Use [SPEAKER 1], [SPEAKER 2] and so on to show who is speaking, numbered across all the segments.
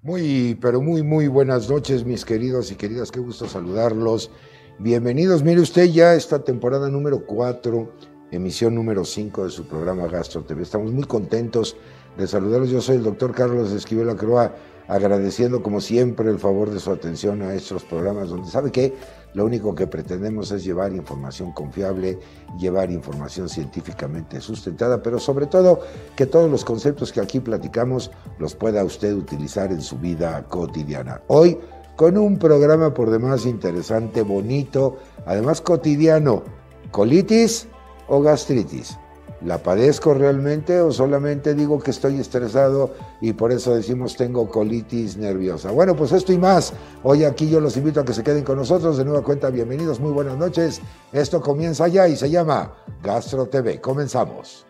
[SPEAKER 1] Muy, pero muy, muy buenas noches, mis queridos y queridas. Qué gusto saludarlos. Bienvenidos. Mire usted ya esta temporada número 4, emisión número 5 de su programa Gastro TV. Estamos muy contentos de saludarlos. Yo soy el doctor Carlos Esquivel Acroa, agradeciendo como siempre el favor de su atención a estos programas donde sabe que lo único que pretendemos es llevar información confiable, llevar información científicamente sustentada, pero sobre todo que todos los conceptos que aquí platicamos los pueda usted utilizar en su vida cotidiana. Hoy con un programa por demás interesante, bonito, además cotidiano, colitis o gastritis. ¿La padezco realmente o solamente digo que estoy estresado y por eso decimos tengo colitis nerviosa? Bueno, pues esto y más. Hoy aquí yo los invito a que se queden con nosotros. De nueva cuenta, bienvenidos, muy buenas noches. Esto comienza ya y se llama Gastro TV. Comenzamos.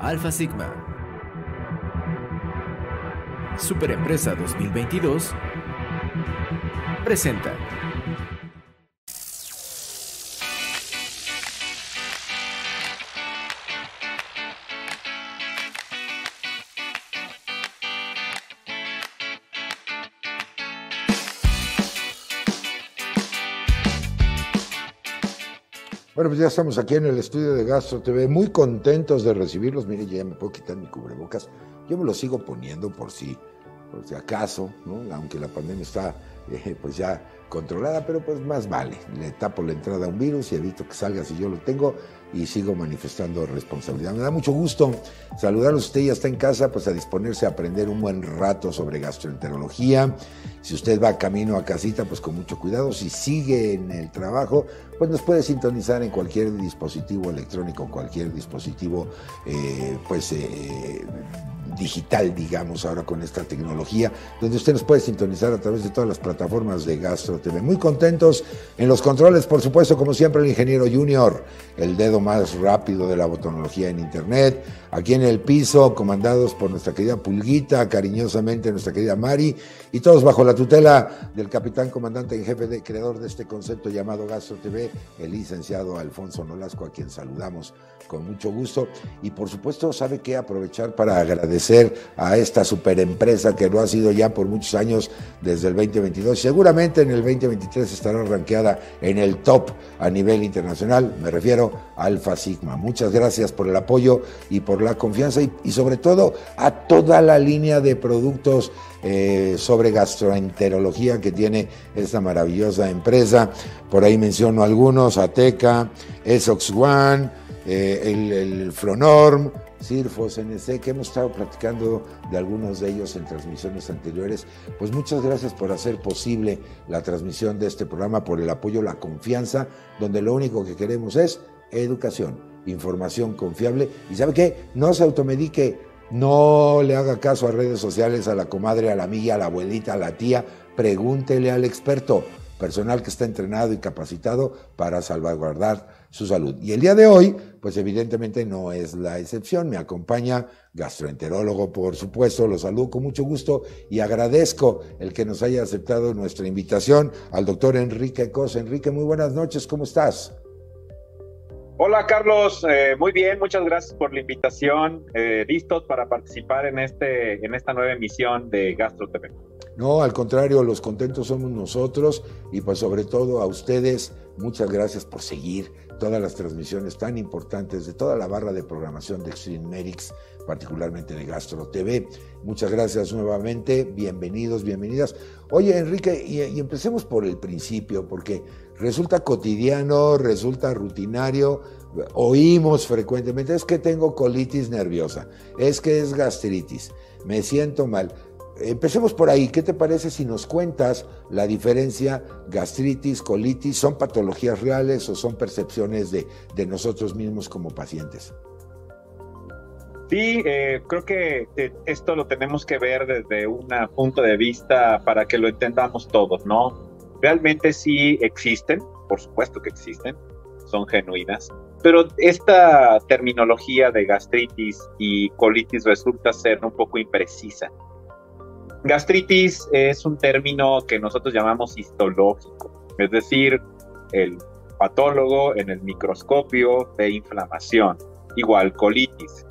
[SPEAKER 2] Alfa Sigma. Superempresa 2022 presenta
[SPEAKER 1] Bueno, pues ya estamos aquí en el estudio de Gastro TV, muy contentos de recibirlos. Mire, ya me puedo quitar mi cubrebocas. Yo me lo sigo poniendo por si, por si acaso, ¿no? aunque la pandemia está eh, pues ya controlada, pero pues más vale. Le tapo la entrada a un virus y evito que salga si yo lo tengo y sigo manifestando responsabilidad. Me da mucho gusto saludarlos. Usted ya está en casa, pues a disponerse a aprender un buen rato sobre gastroenterología. Si usted va camino a casita, pues con mucho cuidado. Si sigue en el trabajo, pues nos puede sintonizar en cualquier dispositivo electrónico, cualquier dispositivo, eh, pues. Eh, digital, digamos, ahora con esta tecnología, donde usted nos puede sintonizar a través de todas las plataformas de Gastro TV. Muy contentos en los controles, por supuesto, como siempre, el ingeniero Junior, el dedo más rápido de la botonología en Internet, aquí en el piso, comandados por nuestra querida Pulguita, cariñosamente nuestra querida Mari, y todos bajo la tutela del capitán comandante en jefe de creador de este concepto llamado Gastro TV, el licenciado Alfonso Nolasco, a quien saludamos con mucho gusto. Y por supuesto, sabe que aprovechar para agradecer a esta superempresa que lo ha sido ya por muchos años desde el 2022. Seguramente en el 2023 estará ranqueada en el top a nivel internacional. Me refiero a Alfa Sigma. Muchas gracias por el apoyo y por la confianza y, sobre todo a toda la línea de productos eh, sobre gastroenterología que tiene esta maravillosa empresa. Por ahí menciono algunos, Ateca, Esox One, eh, el, Flonorm, Cirfos, NC, que hemos estado platicando de algunos de ellos en transmisiones anteriores. Pues muchas gracias por hacer posible la transmisión de este programa, por el apoyo, la confianza, donde lo único que queremos es educación, información confiable. Y sabe qué, no se automedique no le haga caso a redes sociales, a la comadre, a la amiga, a la abuelita, a la tía. Pregúntele al experto, personal que está entrenado y capacitado para salvaguardar su salud. Y el día de hoy, pues evidentemente no es la excepción. Me acompaña gastroenterólogo, por supuesto, lo saludo con mucho gusto y agradezco el que nos haya aceptado nuestra invitación al doctor Enrique Cos. Enrique, muy buenas noches, ¿cómo estás?
[SPEAKER 3] Hola Carlos, eh, muy bien, muchas gracias por la invitación. Eh, listos para participar en, este, en esta nueva emisión de Gastro TV.
[SPEAKER 1] No, al contrario, los contentos somos nosotros y pues sobre todo a ustedes, muchas gracias por seguir todas las transmisiones tan importantes de toda la barra de programación de Extreme Medics, particularmente de Gastro TV. Muchas gracias nuevamente, bienvenidos, bienvenidas. Oye, Enrique, y empecemos por el principio, porque resulta cotidiano, resulta rutinario, oímos frecuentemente, es que tengo colitis nerviosa, es que es gastritis, me siento mal. Empecemos por ahí, ¿qué te parece si nos cuentas la diferencia gastritis, colitis, son patologías reales o son percepciones de, nosotros mismos como pacientes?
[SPEAKER 3] Sí, eh, creo que eh, esto lo tenemos que ver desde un punto de vista para que lo entendamos todos, ¿no? realmente sí existen, por supuesto que existen, son genuinas, pero esta terminología de gastritis y colitis resulta ser un poco imprecisa. Gastritis es un término que nosotros llamamos histológico, es decir, el patólogo en el microscopio de inflamación, igual colitis.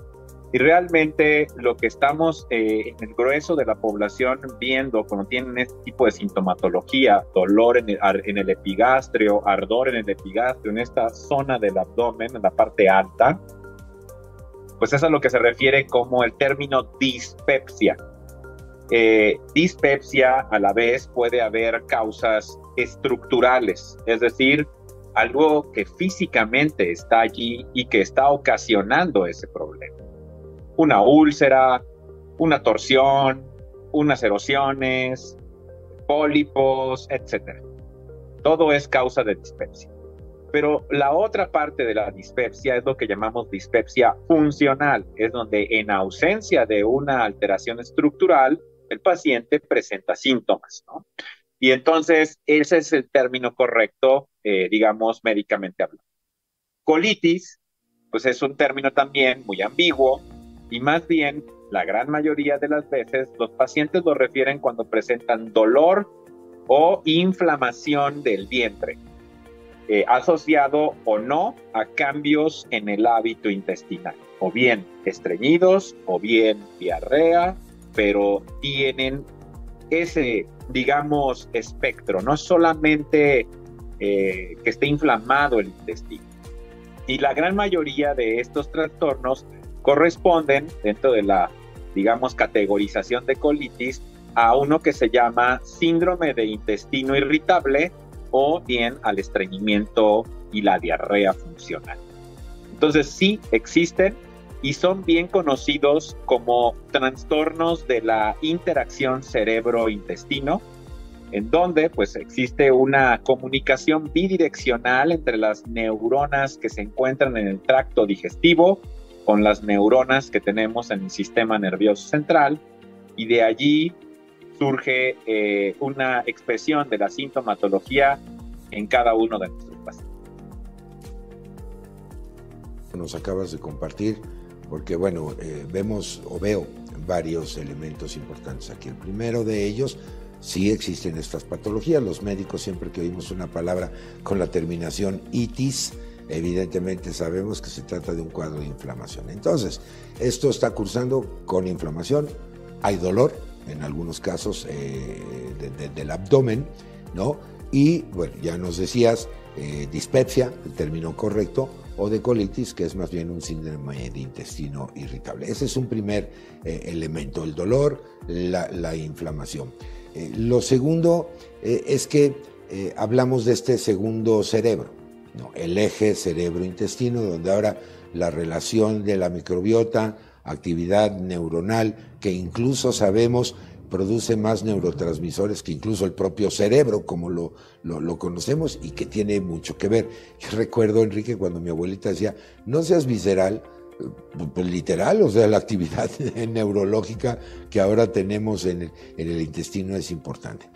[SPEAKER 3] Y realmente lo que estamos eh, en el grueso de la población viendo cuando tienen este tipo de sintomatología, dolor en el, en el epigastrio, ardor en el epigastrio, en esta zona del abdomen, en la parte alta, pues es a lo que se refiere como el término dispepsia. Eh, dispepsia a la vez puede haber causas estructurales, es decir, algo que físicamente está allí y que está ocasionando ese problema una úlcera, una torsión, unas erosiones, pólipos, etc. Todo es causa de dispepsia. Pero la otra parte de la dispepsia es lo que llamamos dispepsia funcional, es donde en ausencia de una alteración estructural, el paciente presenta síntomas. Y entonces ese es el término correcto, eh, digamos, médicamente hablando. Colitis, pues es un término también muy ambiguo, y más bien, la gran mayoría de las veces, los pacientes lo refieren cuando presentan dolor o inflamación del vientre, eh, asociado o no a cambios en el hábito intestinal, o bien estreñidos, o bien diarrea, pero tienen ese, digamos, espectro, no solamente eh, que esté inflamado el intestino. Y la gran mayoría de estos trastornos corresponden dentro de la, digamos, categorización de colitis a uno que se llama síndrome de intestino irritable o bien al estreñimiento y la diarrea funcional. Entonces sí existen y son bien conocidos como trastornos de la interacción cerebro-intestino, en donde pues existe una comunicación bidireccional entre las neuronas que se encuentran en el tracto digestivo con las neuronas que tenemos en el sistema nervioso central y de allí surge eh, una expresión de la sintomatología en cada uno de nuestros pacientes.
[SPEAKER 1] Nos acabas de compartir, porque bueno, eh, vemos o veo varios elementos importantes aquí. El primero de ellos, sí existen estas patologías. Los médicos siempre que oímos una palabra con la terminación itis, evidentemente sabemos que se trata de un cuadro de inflamación. Entonces, esto está cursando con inflamación, hay dolor, en algunos casos eh, del abdomen, ¿no? Y bueno, ya nos decías, eh, dispepsia, el término correcto, o de colitis, que es más bien un síndrome de intestino irritable. Ese es un primer eh, elemento, el dolor, la, inflamación. lo segundo es que hablamos de este segundo cerebro el eje cerebro-intestino, donde ahora la relación de la microbiota, actividad neuronal, que incluso sabemos produce más neurotransmisores que incluso el propio cerebro, como lo, lo, conocemos, y que tiene mucho que ver. Yo recuerdo, Enrique, cuando mi abuelita decía, no seas visceral, pues literal, o sea, la actividad neurológica que ahora tenemos en el, en el intestino es importante.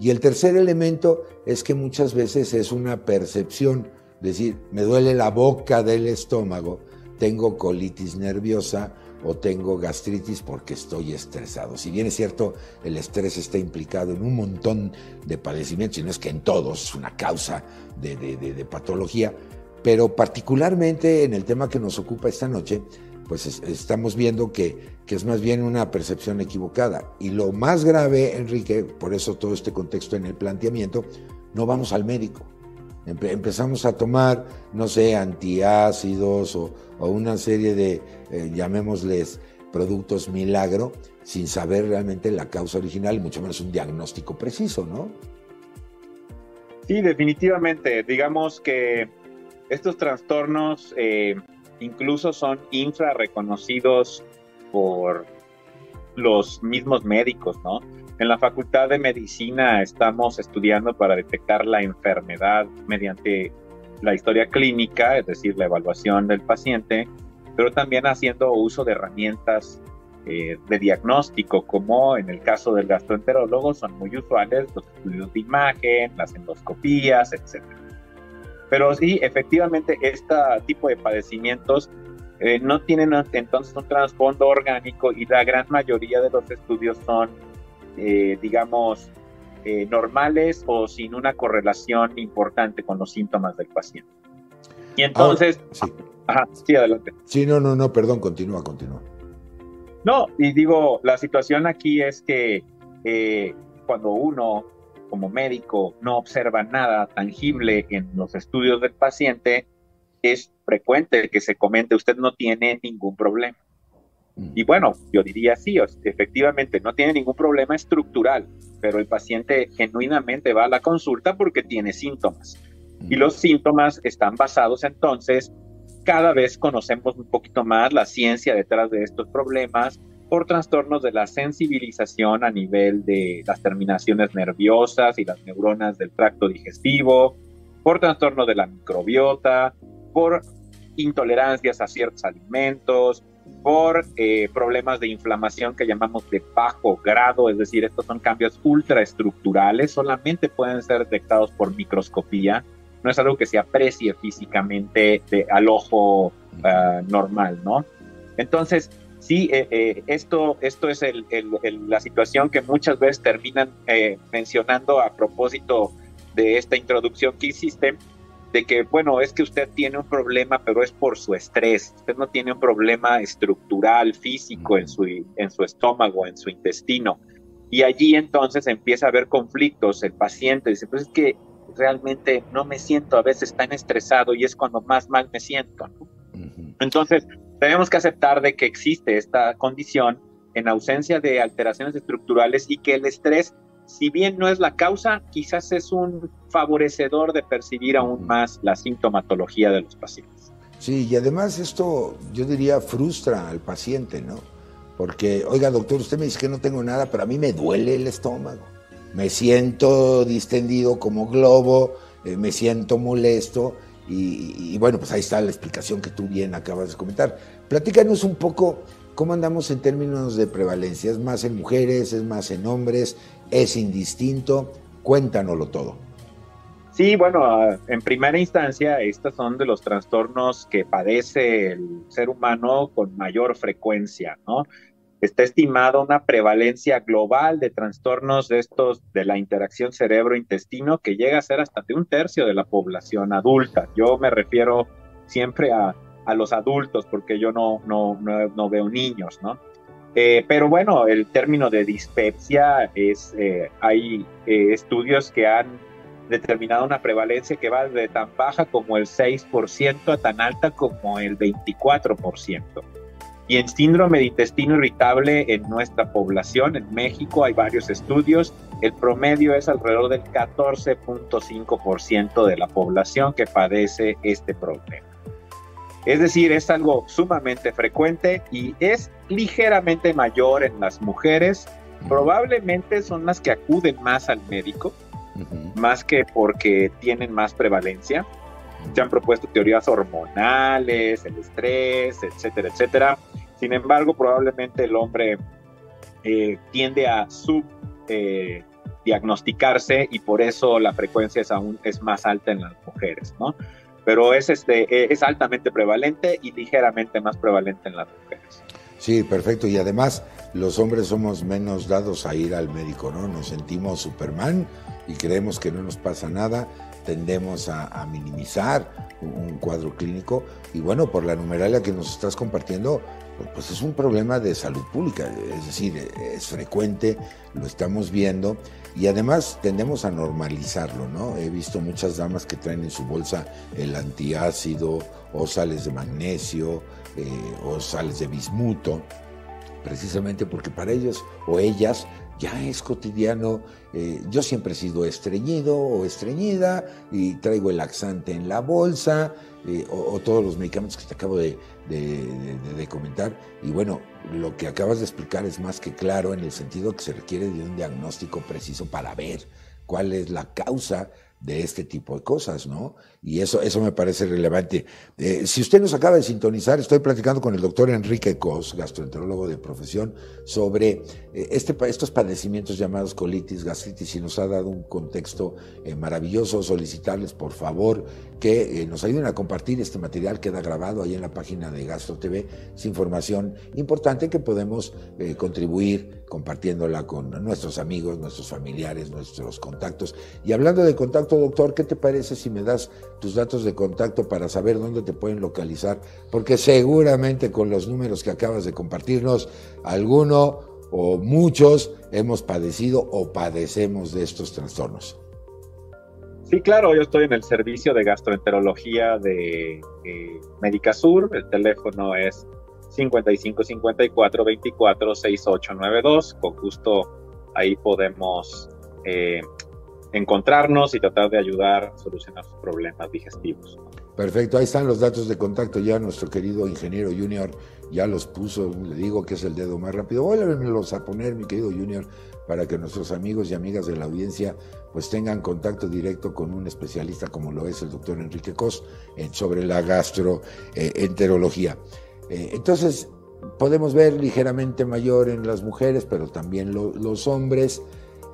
[SPEAKER 1] Y el tercer elemento es que muchas veces es una percepción decir, me duele la boca del estómago, tengo colitis nerviosa o tengo gastritis porque estoy estresado. Si bien es cierto, el estrés está implicado en un montón de padecimientos, y no es que en todos es una causa de, patología, pero particularmente en el tema que nos ocupa esta noche, pues estamos viendo que, que, es más bien una percepción equivocada. Y lo más grave, Enrique, por eso todo este contexto en el planteamiento, no vamos al médico empezamos a tomar, no sé, antiácidos o, una serie de, eh, llamémosles, productos milagro, sin saber realmente la causa original mucho menos un diagnóstico preciso, ¿no?
[SPEAKER 3] Sí, definitivamente. Digamos que estos trastornos eh, incluso son infra reconocidos por los mismos médicos, ¿no? En la Facultad de Medicina estamos estudiando para detectar la enfermedad mediante la historia clínica, es decir, la evaluación del paciente, pero también haciendo uso de herramientas eh, de diagnóstico, como en el caso del gastroenterólogo son muy usuales los estudios de imagen, las endoscopías, etc. Pero sí, efectivamente, este tipo de padecimientos eh, no tienen entonces un trasfondo orgánico y la gran mayoría de los estudios son eh, digamos, eh, normales o sin una correlación importante con los síntomas del paciente. Y entonces... sí. Ajá, sí, adelante.
[SPEAKER 1] Sí, no, no, no, perdón, continúa, continúa.
[SPEAKER 3] No, y digo, la situación aquí es que eh, cuando uno como médico no observa nada tangible en los estudios del paciente, es frecuente que se comente usted no tiene ningún problema. Mm. Y bueno, yo diría sí, efectivamente, no tiene ningún problema estructural, pero el paciente genuinamente va a la consulta porque tiene síntomas. Y mm. los síntomas están basados entonces, cada vez conocemos un poquito más la ciencia detrás de estos problemas por trastornos de la sensibilización a nivel de las terminaciones nerviosas y las neuronas del tracto digestivo, por trastornos de la microbiota, por intolerancias a ciertos alimentos, por eh, problemas de inflamación que llamamos de bajo grado, es decir, estos son cambios ultraestructurales, solamente pueden ser detectados por microscopía, no es algo que se aprecie físicamente al ojo ah, normal, ¿no? Entonces, sí, eh, eh, esto, esto es la situación que muchas veces terminan mencionando a propósito de esta introducción que hiciste, de que, bueno, es que usted tiene un problema, pero es por su estrés. Usted no tiene un problema estructural, físico en su, en su estómago, en su intestino. Y allí entonces empieza a haber conflictos. El paciente dice, pues es que realmente no me siento a veces tan estresado y es cuando más mal me siento. Entonces, tenemos que aceptar de que existe esta condición en ausencia de alteraciones estructurales y que el estrés si bien no es la causa, quizás es un favorecedor de percibir aún más la sintomatología de los pacientes.
[SPEAKER 1] Sí, y además esto, yo diría, frustra al paciente, ¿no? Porque, oiga, doctor, usted me dice que no tengo nada, pero a mí me duele el estómago. Me siento distendido como globo, eh, me siento molesto. Y, y, bueno, pues ahí está la explicación que tú bien acabas de comentar. Platícanos un poco cómo andamos en términos de prevalencia. ¿Es más en mujeres? ¿Es más en hombres? Es indistinto. Cuéntanoslo todo.
[SPEAKER 3] Sí, bueno, ah, en primera instancia, estos son de los trastornos que padece el ser humano con mayor frecuencia, ¿no? Está estimado una prevalencia global de trastornos de estos de la interacción cerebro-intestino que llega a ser hasta de un tercio de la población adulta. Yo me refiero siempre a, a los adultos porque yo no, no, no, no veo niños, ¿no? Eh, pero bueno, el término de dispepsia es, eh, hay eh, estudios que han determinado una prevalencia que va de tan baja como el 6% a tan alta como el 24%. Y en síndrome de intestino irritable en nuestra población, en México, hay varios estudios. El promedio es alrededor del 14.5% de la población que padece este problema. Es decir, es algo sumamente frecuente y es ligeramente mayor en las mujeres. Probablemente son las que acuden más al médico, más que porque tienen más prevalencia. Se han propuesto teorías hormonales, el estrés, etcétera, etcétera. Sin embargo, probablemente el hombre eh, tiende a subdiagnosticarse eh, y por eso la frecuencia es aún es más alta en las mujeres, ¿no? Pero es, este, e, es altamente prevalente y ligeramente más prevalente en las mujeres.
[SPEAKER 1] Sí, perfecto. Y además los hombres somos menos dados a ir al médico, ¿no? Nos sentimos Superman y creemos que no nos pasa nada, tendemos a, minimizar un, cuadro clínico y bueno, por la numeralia que nos estás compartiendo, pues es un problema de salud pública, es decir, es frecuente, lo estamos viendo y además tendemos a normalizarlo, ¿no? He visto muchas damas que traen en su bolsa el antiácido o sales de magnesio eh, o sales de bismuto, precisamente porque para ellos o ellas ya es cotidiano. Eh, yo siempre he sido estreñido o estreñida y traigo el laxante en la bolsa eh, o, todos los medicamentos que te acabo de, de, comentar. Y bueno, lo que acabas de explicar es más que claro en el sentido que se requiere de un diagnóstico preciso para ver cuál es la causa de este tipo de cosas, ¿no? Y eso, eso me parece relevante. Eh, si usted nos acaba de sintonizar, estoy platicando con el doctor Enrique Cos, gastroenterólogo de profesión, sobre eh, este, estos padecimientos llamados colitis, gastritis, y nos ha dado un contexto eh, maravilloso. Solicitarles, por favor, que nos ayuden a compartir este material, queda grabado ahí en la página de Gastro TV, es información importante que podemos contribuir compartiéndola con nuestros amigos, nuestros familiares, nuestros contactos. Y hablando de contacto, doctor, ¿qué te parece si me das tus datos de contacto para saber dónde te pueden localizar? Porque seguramente con los números que acabas de compartirnos, alguno o muchos hemos padecido o padecemos de estos trastornos.
[SPEAKER 3] Sí, claro, yo estoy en el servicio de gastroenterología de eh, Médica Sur. El teléfono es 55 54 24 6892. Con gusto ahí podemos eh, encontrarnos y tratar de ayudar a solucionar sus problemas digestivos.
[SPEAKER 1] Perfecto, ahí están los datos de contacto ya nuestro querido ingeniero Junior ya los puso, le digo que es el dedo más rápido, vuélvemelos a poner mi querido Junior para que nuestros amigos y amigas de la audiencia pues tengan contacto directo con un especialista como lo es el doctor Enrique Cos sobre la gastroenterología. Eh, entonces, podemos ver ligeramente mayor en las mujeres, pero también los hombres.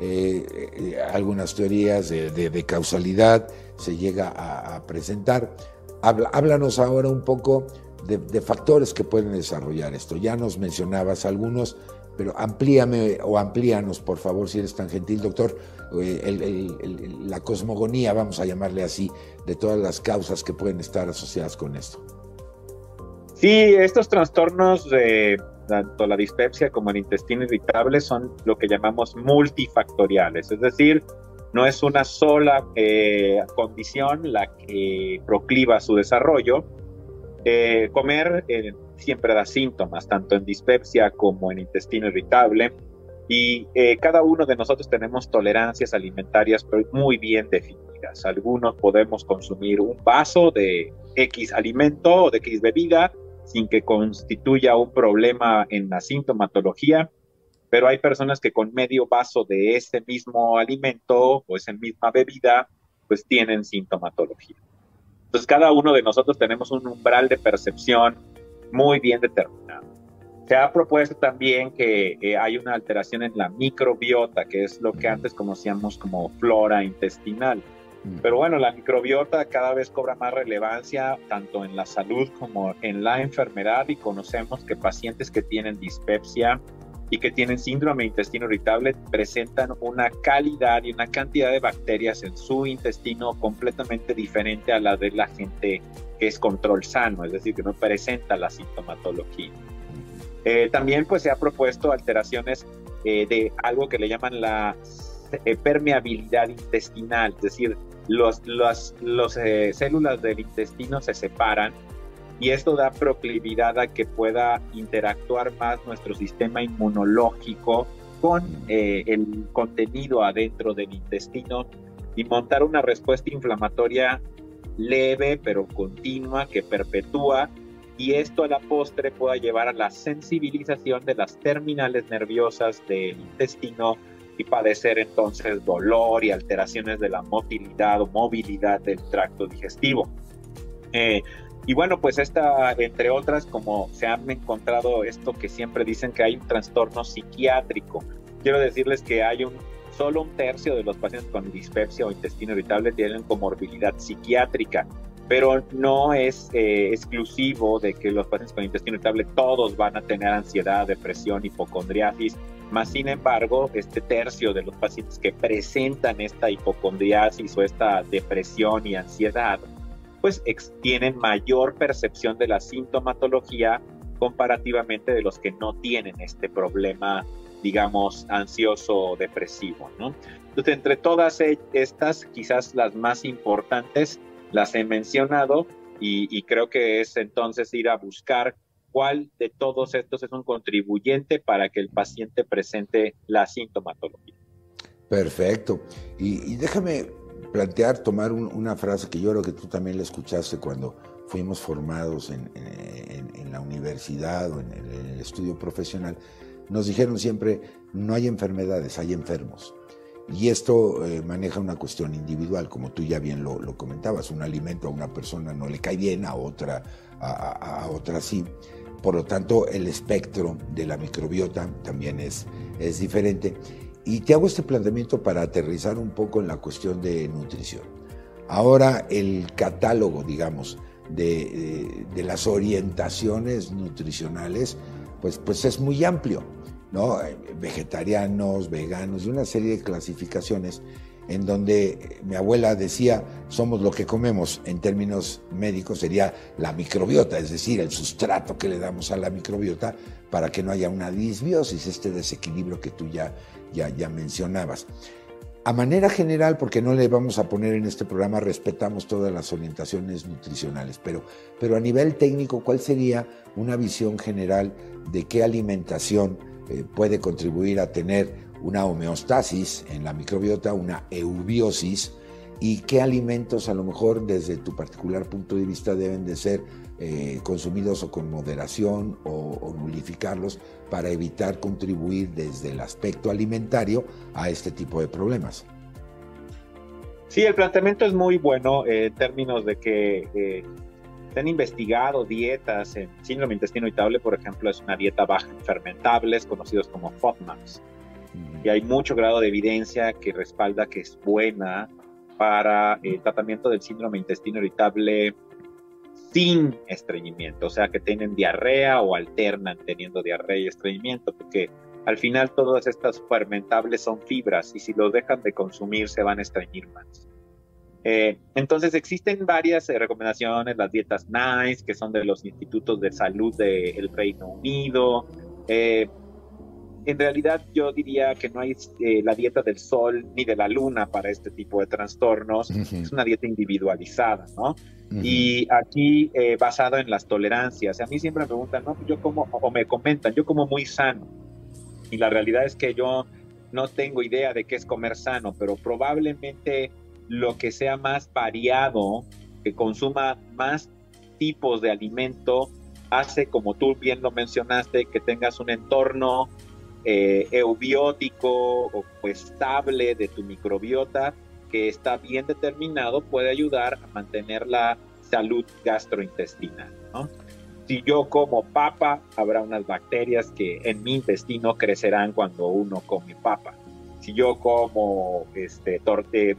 [SPEAKER 1] Eh, eh, algunas teorías de, causalidad se llega a, presentar. háblanos ahora un poco de, factores que pueden desarrollar esto. Ya nos mencionabas algunos, pero amplíame o amplíanos, por favor, si eres tan gentil, doctor, la cosmogonía, vamos a llamarle así, de todas las causas que pueden estar asociadas con esto.
[SPEAKER 3] Sí, estos trastornos de tanto la dispepsia como el intestino irritable son lo que llamamos multifactoriales, es decir, no es una sola eh, condición la que procliva su desarrollo. Eh, comer eh, siempre da síntomas, tanto en dispepsia como en intestino irritable, y cada uno de nosotros tenemos tolerancias alimentarias muy bien definidas. Algunos podemos consumir un vaso de X alimento o de X bebida, sin que constituya un problema en la sintomatología, pero hay personas que con medio vaso de ese mismo alimento o esa misma bebida, pues tienen sintomatología. Entonces cada uno de nosotros tenemos un umbral de percepción muy bien determinado. Se ha propuesto también que eh, hay una alteración en la microbiota, que es lo que antes conocíamos como flora intestinal. Pero bueno, la microbiota cada vez cobra más relevancia tanto en la salud como en la enfermedad y conocemos que pacientes que tienen dispepsia y que tienen síndrome de intestino irritable presentan una calidad y una cantidad de bacterias en su intestino completamente diferente a la de la gente que es control sano, es decir, que no presenta la sintomatología. Eh, también pues se ha propuesto alteraciones eh, de algo que le llaman la eh, permeabilidad intestinal, es decir, las los, eh, células del intestino se separan y esto da proclividad a que pueda interactuar más nuestro sistema inmunológico con eh, el contenido adentro del intestino y montar una respuesta inflamatoria leve pero continua que perpetúa y esto a la postre pueda llevar a la sensibilización de las terminales nerviosas del intestino y padecer entonces dolor y alteraciones de la motilidad o movilidad del tracto digestivo. Eh, y bueno, pues esta, entre otras, como se han encontrado esto que siempre dicen que hay un trastorno psiquiátrico, quiero decirles que hay un solo un tercio de los pacientes con dispepsia o intestino irritable tienen comorbilidad psiquiátrica, pero no es eh, exclusivo de que los pacientes con intestino irritable todos van a tener ansiedad, depresión, hipocondriasis más sin embargo, este tercio de los pacientes que presentan esta hipocondriasis o esta depresión y ansiedad, pues tienen mayor percepción de la sintomatología comparativamente de los que no tienen este problema, digamos, ansioso o depresivo, ¿no? Entonces, entre todas e-, estas, quizás las más importantes, las he mencionado y, y creo que es entonces ir a buscar cuál de todos estos es un contribuyente para que el paciente presente la sintomatología.
[SPEAKER 1] Perfecto. Y, déjame plantear, tomar una frase que yo creo que tú también la escuchaste cuando fuimos formados en, la universidad o en el, estudio profesional. Nos dijeron siempre, no hay enfermedades, hay enfermos. Y esto eh, maneja una cuestión individual, como tú ya bien lo, comentabas. Un alimento a una persona no le cae bien, a otra, a, a otra sí. Por lo tanto, el espectro de la microbiota también es, es diferente. Y te hago este planteamiento para aterrizar un poco en la cuestión de nutrición. Ahora el catálogo, digamos, de, las orientaciones nutricionales, pues, pues es muy amplio. ¿no? Eh, vegetarianos, veganos, y una serie de clasificaciones en donde mi abuela decía, somos lo que comemos, en términos médicos sería la microbiota, es decir, el sustrato que le damos a la microbiota para que no haya una disbiosis, este desequilibrio que tú ya, ya, ya mencionabas. A manera general, porque no le vamos a poner en este programa, respetamos todas las orientaciones nutricionales, pero, pero a nivel técnico, ¿cuál sería una visión general de qué alimentación eh, puede contribuir a tener una homeostasis en la microbiota, una eubiosis, y qué alimentos a lo mejor desde tu particular punto de vista deben de ser eh, consumidos o con moderación o, o, nulificarlos para evitar contribuir desde el aspecto alimentario a este tipo de problemas.
[SPEAKER 3] Sí, el planteamiento es muy bueno eh, en términos de que eh, se han investigado dietas en síndrome intestino irritable, por ejemplo, es una dieta baja en fermentables, conocidos como FODMAPs y hay mucho grado de evidencia que respalda que es buena para el tratamiento del síndrome intestino irritable sin estreñimiento, o sea, que tienen diarrea o alternan teniendo diarrea y estreñimiento, porque al final todas estas fermentables son fibras y si los dejan de consumir se van a estreñir más. Eh, entonces existen varias eh, recomendaciones, las dietas NICE, que son de los institutos de salud del Reino Unido, eh, en realidad yo diría que no hay eh, la dieta del sol ni de la luna para este tipo de trastornos, es una dieta individualizada, ¿no? Y aquí eh, basado en las tolerancias. A mí siempre me preguntan, ¿no? Yo como, o me comentan, yo como muy sano. Y la realidad es que yo no tengo idea de qué es comer sano, pero probablemente lo que sea más variado, que consuma más tipos de alimento, hace, como tú bien lo mencionaste, que tengas un entorno eh, eubiótico o estable de tu microbiota que está bien determinado puede ayudar a mantener la salud gastrointestinal. Si yo como papa, habrá unas bacterias que en mi intestino crecerán cuando uno come papa. Si yo como este, torte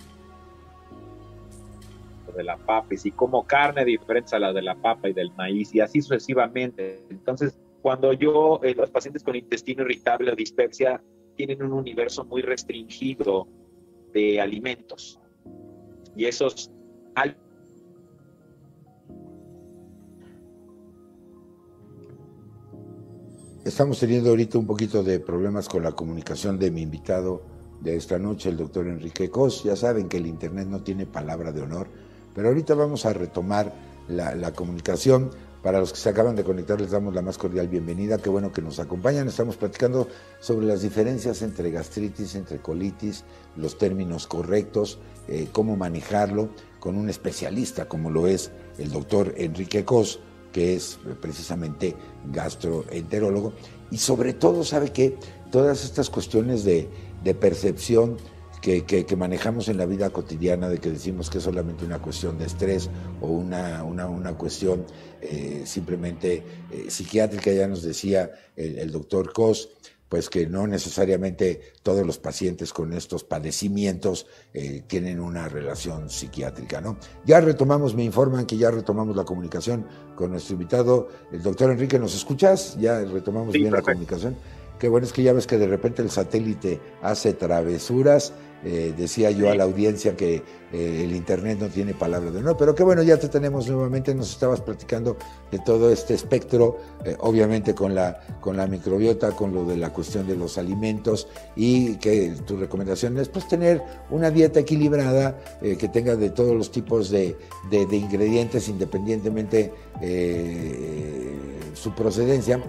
[SPEAKER 3] de la papa y si como carne diferente a la de la papa y del maíz y así sucesivamente, entonces cuando yo, eh, los pacientes con intestino irritable o dispepsia tienen un universo muy restringido de alimentos. Y esos
[SPEAKER 1] Estamos teniendo ahorita un poquito de problemas con la comunicación de mi invitado de esta noche, el doctor Enrique Cos. Ya saben que el Internet no tiene palabra de honor, pero ahorita vamos a retomar la, la comunicación. Para los que se acaban de conectar les damos la más cordial bienvenida, qué bueno que nos acompañan. Estamos platicando sobre las diferencias entre gastritis, entre colitis, los términos correctos, eh, cómo manejarlo con un especialista como lo es el doctor Enrique Cos, que es precisamente gastroenterólogo. Y sobre todo, sabe que todas estas cuestiones de, de percepción, que, manejamos en la vida cotidiana, de que decimos que es solamente una cuestión de estrés o una, una, cuestión eh, simplemente eh, psiquiátrica, ya nos decía el, doctor Cos, pues que no necesariamente todos los pacientes con estos padecimientos eh, tienen una relación psiquiátrica, ¿no? Ya retomamos, me informan que ya retomamos la comunicación con nuestro invitado, el doctor Enrique, ¿nos escuchas? Ya retomamos bien la comunicación. Qué bueno es que ya ves que de repente el satélite hace travesuras eh, decía yo a la audiencia que eh, el Internet no tiene palabra de no, pero qué bueno, ya te tenemos nuevamente, nos estabas platicando de todo este espectro, eh, obviamente con la, con la microbiota, con lo de la cuestión de los alimentos y que tu recomendación es pues tener una dieta equilibrada que tenga de todos los tipos de, de, de ingredientes independientemente su procedencia.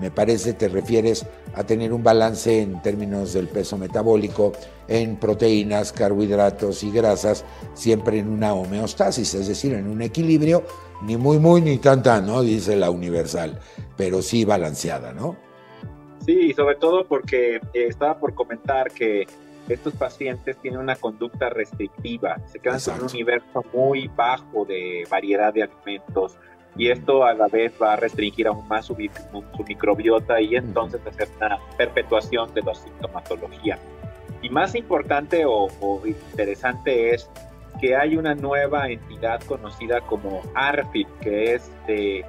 [SPEAKER 1] Me parece te refieres a tener un balance en términos del peso metabólico, en proteínas, carbohidratos y grasas, siempre en una homeostasis, es decir, en un equilibrio, ni muy, muy, ni tan, tan, ¿no? Dice la universal, pero sí balanceada, ¿no?
[SPEAKER 3] Sí, sobre todo porque eh, estaba por comentar que estos pacientes tienen una conducta restrictiva, se quedan en un universo muy bajo de variedad de alimentos, y esto a la vez va a restringir aún más su, microbiota y entonces hacer una perpetuación de la sintomatología. Y más importante o, interesante es que hay una nueva entidad conocida como ARFID, que es de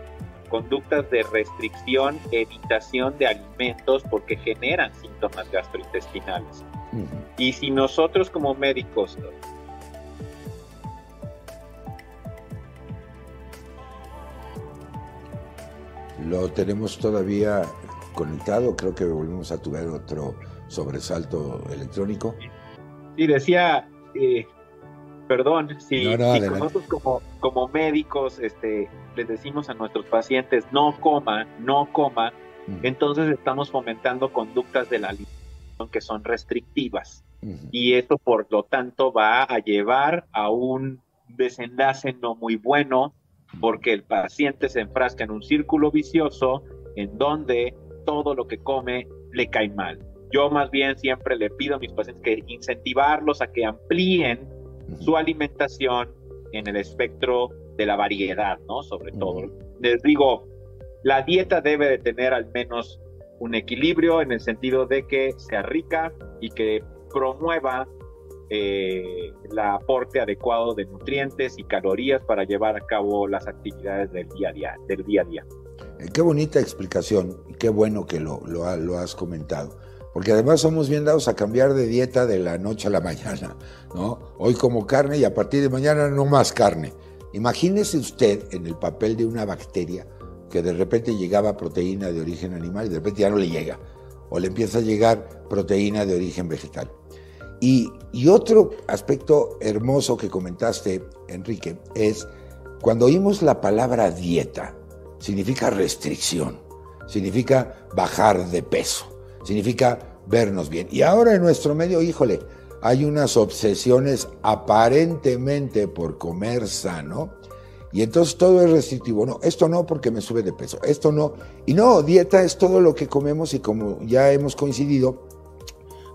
[SPEAKER 3] conductas de restricción, evitación de alimentos porque generan síntomas gastrointestinales. Y si nosotros como médicos
[SPEAKER 1] lo tenemos todavía conectado, creo que volvemos a tener otro sobresalto electrónico.
[SPEAKER 3] Y decía, eh, perdón, si, nosotros como, como médicos este, les decimos a nuestros pacientes no coma, no coma, entonces estamos fomentando conductas de la alimentación que son restrictivas. Y esto, por lo tanto, va a llevar a un desenlace no muy bueno, porque el paciente se enfrasca en un círculo vicioso en donde todo lo que come le cae mal. Yo más bien siempre le pido a mis pacientes que incentivarlos a que amplíen su alimentación en el espectro de la variedad, ¿no? Sobre todo. Les digo, la dieta debe de tener al menos un equilibrio en el sentido de que sea rica y que promueva eh, el aporte adecuado de nutrientes y calorías para llevar a cabo las actividades del día a día. Del día, a día.
[SPEAKER 1] Eh, qué bonita explicación y qué bueno que lo, lo, lo, has comentado. Porque además somos bien dados a cambiar de dieta de la noche a la mañana, ¿no? Hoy como carne y a partir de mañana no más carne. Imagínese usted en el papel de una bacteria que de repente llegaba proteína de origen animal y de repente ya no le llega. O le empieza a llegar proteína de origen vegetal. Y, otro aspecto hermoso que comentaste, Enrique, es cuando oímos la palabra dieta, significa restricción, significa bajar de peso, significa vernos bien. Y ahora en nuestro medio, híjole, hay unas obsesiones aparentemente por comer sano, y entonces todo es restrictivo. No, esto no porque me sube de peso, esto no. Y no, dieta es todo lo que comemos y como ya hemos coincidido,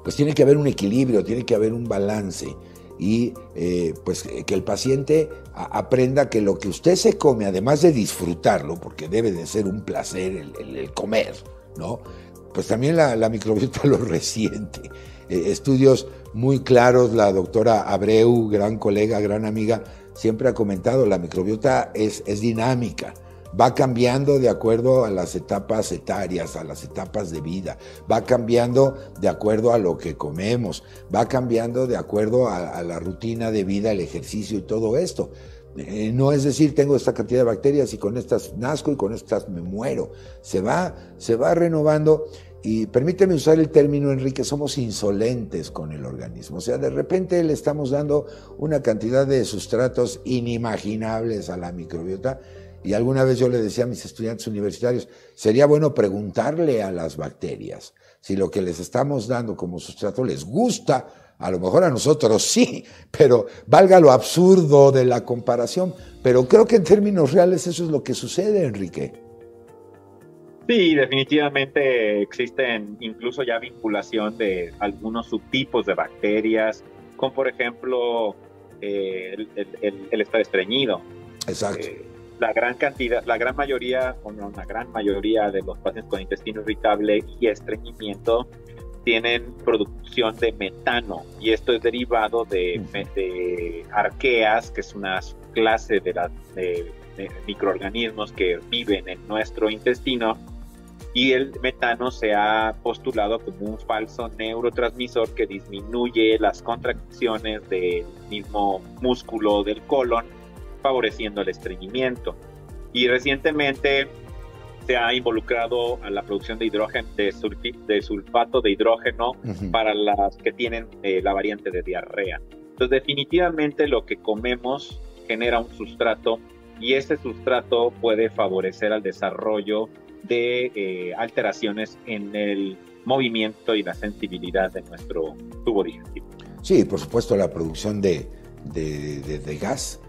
[SPEAKER 1] pues tiene que haber un equilibrio, tiene que haber un balance y eh, pues que el paciente aprenda que lo que usted se come, además de disfrutarlo, porque debe de ser un placer el, comer, ¿no? Pues también la, microbiota lo resiente. Eh, estudios muy claros, la doctora Abreu, gran colega, gran amiga, siempre ha comentado, la microbiota es, es dinámica va cambiando de acuerdo a las etapas etarias, a las etapas de vida, va cambiando de acuerdo a lo que comemos, va cambiando de acuerdo a, la rutina de vida, el ejercicio y todo esto. Eh, no es decir, tengo esta cantidad de bacterias y con estas nazco y con estas me muero. Se va, se va renovando y permíteme usar el término, Enrique, somos insolentes con el organismo. O sea, de repente le estamos dando una cantidad de sustratos inimaginables a la microbiota y alguna vez yo le decía a mis estudiantes universitarios, sería bueno preguntarle a las bacterias si lo que les estamos dando como sustrato les gusta. A lo mejor a nosotros sí, pero valga lo absurdo de la comparación. Pero creo que en términos reales eso es lo que sucede, Enrique.
[SPEAKER 3] Sí, definitivamente existen incluso ya vinculación de algunos subtipos de bacterias, como por ejemplo eh, el, estado estreñido.
[SPEAKER 1] Exacto. Eh,
[SPEAKER 3] la gran cantidad, la gran mayoría, o no, una gran mayoría de los pacientes con intestino irritable y estreñimiento tienen producción de metano y esto es derivado de, arqueas, que es una clase de, de, microorganismos que viven en nuestro intestino y el metano se ha postulado como un falso neurotransmisor que disminuye las contracciones del mismo músculo del colon favoreciendo el estreñimiento. Y recientemente se ha involucrado a la producción de hidrógeno, de, de sulfato de hidrógeno para las que tienen eh, la variante de diarrea. Entonces, definitivamente lo que comemos genera un sustrato y ese sustrato puede favorecer al desarrollo de eh, alteraciones en el movimiento y la sensibilidad de nuestro tubo digestivo.
[SPEAKER 1] Sí, por supuesto, la producción de, de, de gas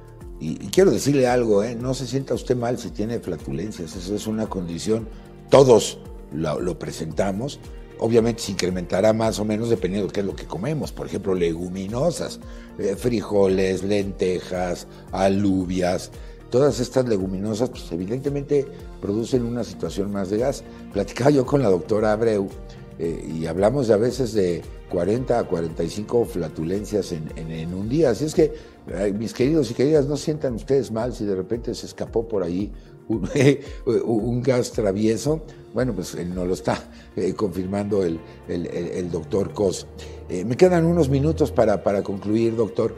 [SPEAKER 1] y, quiero decirle algo, ¿eh? no se sienta usted mal si tiene flatulencias, eso es una condición, todos lo, presentamos, obviamente se incrementará más o menos dependiendo de qué es lo que comemos, por ejemplo, leguminosas, eh, frijoles, lentejas, alubias, todas estas leguminosas, pues evidentemente producen una situación más de gas. Platicaba yo con la doctora Abreu eh, y hablamos de a veces de 40 a 45 flatulencias en, un día, así es que mis queridos y queridas, no sientan ustedes mal si de repente se escapó por ahí un, gas travieso. Bueno, pues no lo está eh, confirmando el, doctor Cos. Eh, me quedan unos minutos para, para concluir, doctor.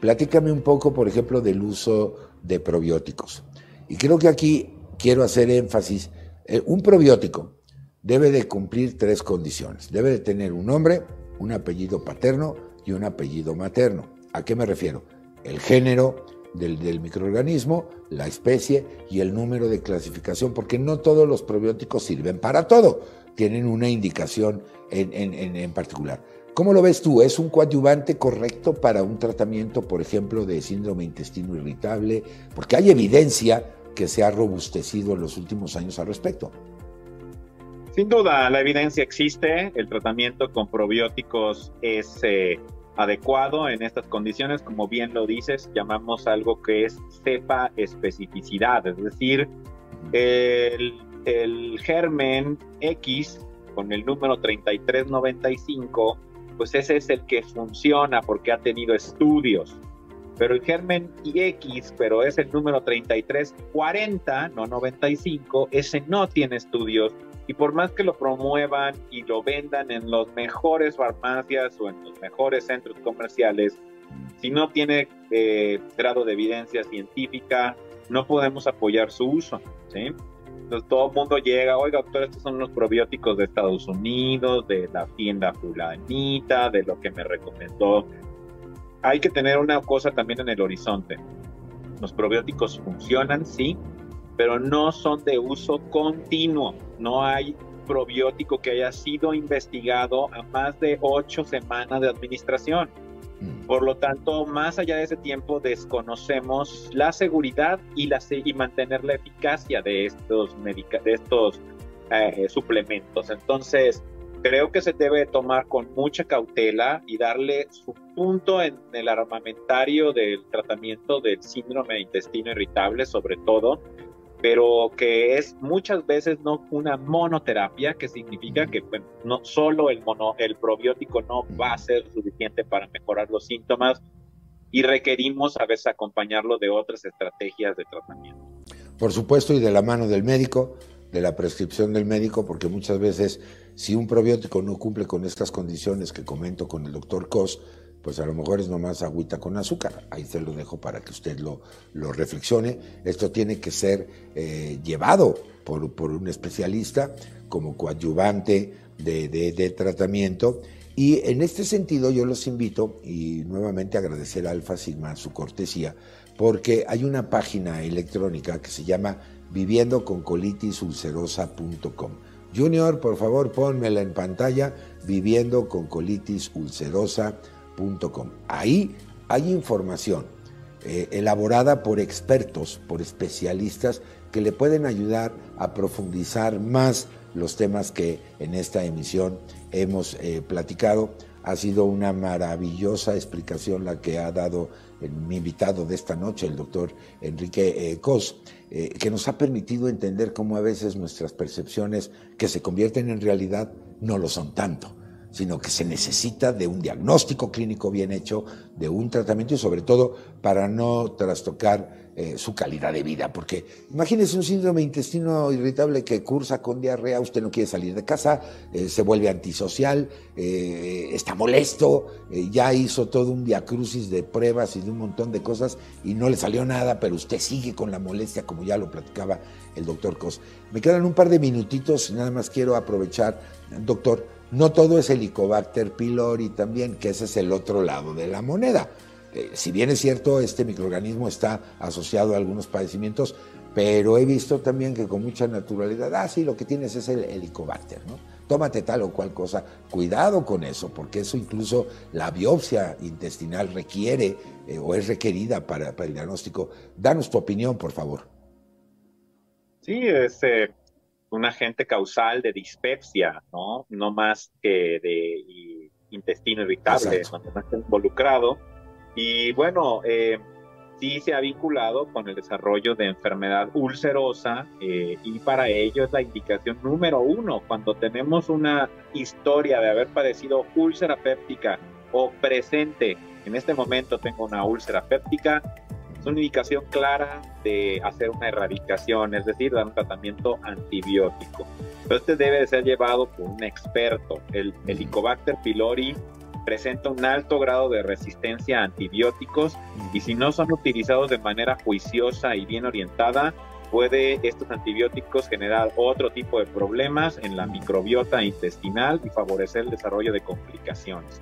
[SPEAKER 1] Platícame un poco, por ejemplo, del uso de probióticos. Y creo que aquí quiero hacer énfasis. Un probiótico debe de cumplir tres condiciones. Debe de tener un nombre, un apellido paterno y un apellido materno. ¿A qué me refiero? El género, del, microorganismo, la especie y el número de clasificación, porque no todos los probióticos sirven para todo, tienen una indicación en, en, particular. ¿Cómo lo ves tú? ¿Es un coadyuvante correcto para un tratamiento, por ejemplo, de síndrome intestino irritable? Porque hay evidencia que se ha robustecido en los últimos años al respecto.
[SPEAKER 3] Sin duda, la evidencia existe. El tratamiento con probióticos es eh, adecuado en estas condiciones, como bien lo dices, llamamos algo que es cepa especificidad, es decir, el, el germen X con el número 3395, pues ese es el que funciona porque ha tenido estudios. Pero el germen X, pero es el número 3340, no 95, ese no tiene estudios y por más que lo promuevan y lo vendan en los mejores farmacias o en los mejores centros comerciales, si no tiene eh, grado de evidencia científica, no podemos apoyar su uso. ¿sí? Entonces todo el mundo llega, oiga doctor, estos son los probióticos de Estados Unidos, de la tienda fulanita, de lo que me recomendó. Hay que tener una cosa también en el horizonte. Los probióticos funcionan, sí, pero no son de uso continuo. No hay probiótico que haya sido investigado a más de ocho semanas de administración. Mm. Por lo tanto, más allá de ese tiempo, desconocemos la seguridad y, la, y mantener la eficacia de estos, de estos eh, suplementos. Entonces, creo que se debe tomar con mucha cautela y darle su punto en el armamentario del tratamiento del síndrome de intestino irritable, sobre todo, pero que es muchas veces no una monoterapia, que significa que no solo el, mono, el probiótico no va a ser suficiente para mejorar los síntomas y requerimos a veces acompañarlo de otras estrategias de tratamiento.
[SPEAKER 1] Por supuesto, y de la mano del médico, de la prescripción del médico, porque muchas veces si un probiótico no cumple con estas condiciones que comento con el doctor Cos, pues a lo mejor es nomás agüita con azúcar. Ahí se lo dejo para que usted lo, lo reflexione. Esto tiene que ser eh, llevado por, un especialista como coadyuvante de, de, tratamiento. Y en este sentido yo los invito y nuevamente agradecer a Alfa Sigma su cortesía, porque hay una página electrónica que se llama viviendoconcolitis.ulcerosa.com. Junior, por favor, pónmela en pantalla, viviendo Ahí hay información eh, elaborada por expertos, por especialistas que le pueden ayudar a profundizar más los temas que en esta emisión hemos eh, platicado. Ha sido una maravillosa explicación la que ha dado mi invitado de esta noche, el doctor Enrique eh, Cos, que nos ha permitido entender cómo a veces nuestras percepciones que se convierten en realidad no lo son tanto sino que se necesita de un diagnóstico clínico bien hecho, de un tratamiento y sobre todo para no trastocar eh, su calidad de vida. Porque imagínese un síndrome intestino irritable que cursa con diarrea, usted no quiere salir de casa, eh, se vuelve antisocial, eh, está molesto, ya hizo todo un diacrucis de pruebas y de un montón de cosas y no le salió nada, pero usted sigue con la molestia como ya lo platicaba el doctor Cos. Me quedan un par de minutitos, nada más quiero aprovechar, doctor, no todo es Helicobacter pylori también, que ese es el otro lado de la moneda. Eh, si bien es cierto, este microorganismo está asociado a algunos padecimientos, pero he visto también que con mucha naturalidad, ah, sí, lo que tienes es el Helicobacter, ¿no? Tómate tal o cual cosa, cuidado con eso, porque eso incluso la biopsia intestinal requiere eh, o es requerida para, el diagnóstico. Danos tu opinión, por favor.
[SPEAKER 3] Sí, este un agente causal de dispepsia, ¿no? No más que de intestino irritable, cuando está involucrado. Y bueno, eh, sí se ha vinculado con el desarrollo de enfermedad ulcerosa eh, y para ello es la indicación número uno. Cuando tenemos una historia de haber padecido úlcera péptica o presente, en este momento tengo una úlcera péptica, una indicación clara de hacer una erradicación, es decir, dar un tratamiento antibiótico. Pero este debe de ser llevado por un experto. El Helicobacter pylori presenta un alto grado de resistencia a antibióticos y si no son utilizados de manera juiciosa y bien orientada, puede estos antibióticos generar otro tipo de problemas en la microbiota intestinal y favorecer el desarrollo de complicaciones.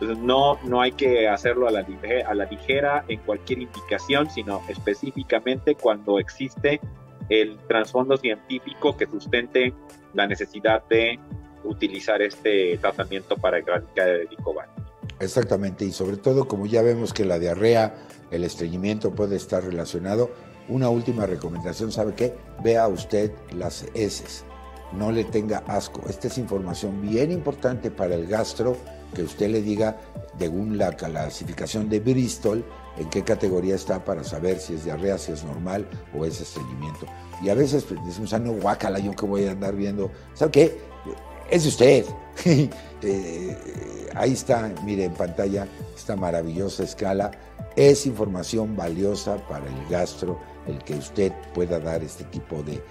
[SPEAKER 3] Entonces no, no hay que hacerlo a la, a ligera en cualquier indicación, sino específicamente cuando existe el trasfondo científico que sustente la necesidad de utilizar este tratamiento para erradicar el helicobacter.
[SPEAKER 1] Exactamente, y sobre todo como ya vemos que la diarrea, el estreñimiento puede estar relacionado, una última recomendación, ¿sabe qué? Vea usted las heces, no le tenga asco. Esta es información bien importante para el gastro, que usted le diga, según la clasificación de Bristol, en qué categoría está para saber si es diarrea, si es normal o es estreñimiento. Y a veces pues, decimos, ah, no, guácala, yo que voy a andar viendo. ¿Sabe qué? Es usted. Eh, ahí está, mire en pantalla, esta maravillosa escala. Es información valiosa para el gastro el que usted pueda dar este tipo de,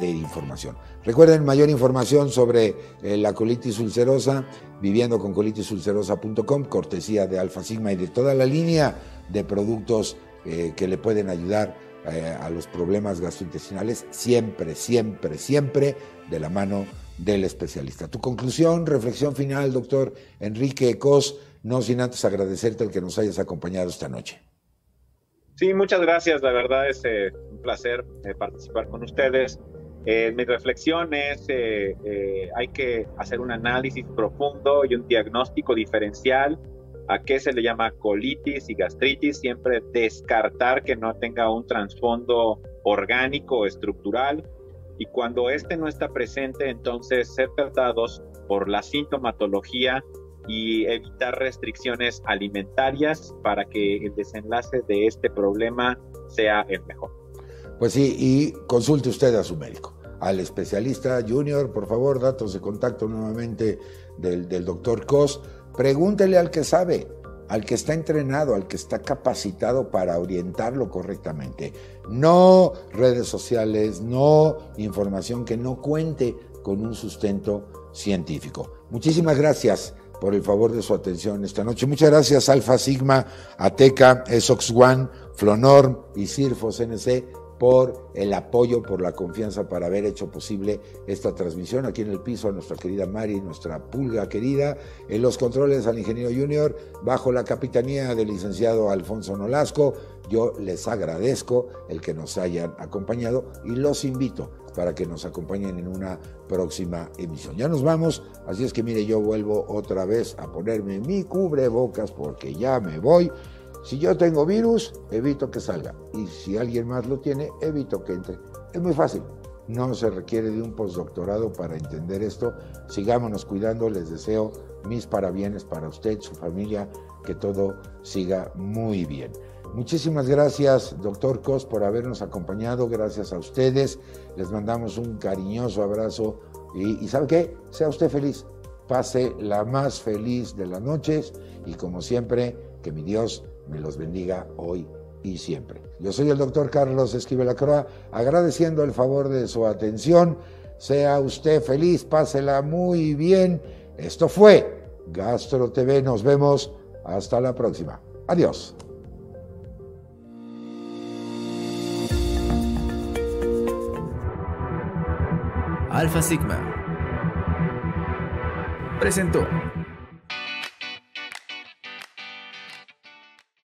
[SPEAKER 1] información. Recuerden mayor información sobre eh, la colitis ulcerosa, viviendo con cortesía de Alfa Sigma y de toda la línea de productos eh, que le pueden ayudar eh, a los problemas gastrointestinales, siempre, siempre, siempre de la mano del especialista. Tu conclusión, reflexión final, doctor Enrique Cos, no sin antes agradecerte el que nos hayas acompañado esta noche.
[SPEAKER 3] Sí, muchas gracias. La verdad es eh, un placer eh, participar con ustedes. Eh, mi reflexión es, hay que hacer un análisis profundo y un diagnóstico diferencial a qué se le llama colitis y gastritis, siempre descartar que no tenga un trasfondo orgánico estructural y cuando este no está presente, entonces ser tratados por la sintomatología y evitar restricciones alimentarias para que el desenlace de este problema sea el mejor.
[SPEAKER 1] Pues sí, y consulte usted a su médico, al especialista junior, por favor, datos de contacto nuevamente del, del doctor Cos. Pregúntele al que sabe, al que está entrenado, al que está capacitado para orientarlo correctamente. No redes sociales, no información que no cuente con un sustento científico. Muchísimas gracias por el favor de su atención esta noche. Muchas gracias Alfa Sigma, Ateca, Esox One, Flonorm y Cirfos NC por el apoyo, por la confianza para haber hecho posible esta transmisión. Aquí en el piso a nuestra querida Mari, nuestra pulga querida, en los controles al ingeniero junior, bajo la capitanía del licenciado Alfonso Nolasco. Yo les agradezco el que nos hayan acompañado y los invito para que nos acompañen en una próxima emisión. Ya nos vamos, así es que mire, yo vuelvo otra vez a ponerme mi cubrebocas porque ya me voy. Si yo tengo virus, evito que salga. Y si alguien más lo tiene, evito que entre. Es muy fácil. No se requiere de un postdoctorado para entender esto. Sigámonos cuidando. Les deseo mis parabienes para usted, su familia, que todo siga muy bien. Muchísimas gracias, doctor Cos, por habernos acompañado. Gracias a ustedes. Les mandamos un cariñoso abrazo. Y, y ¿sabe qué? Sea usted feliz. Pase la más feliz de las noches. Y como siempre, que mi Dios me los bendiga hoy y siempre. Yo soy el doctor Carlos Esquivel Acroa, agradeciendo el favor de su atención. Sea usted feliz, pásela muy bien. Esto fue Gastro TV. Nos vemos. Hasta la próxima. Adiós.
[SPEAKER 2] Alfa Sigma presentó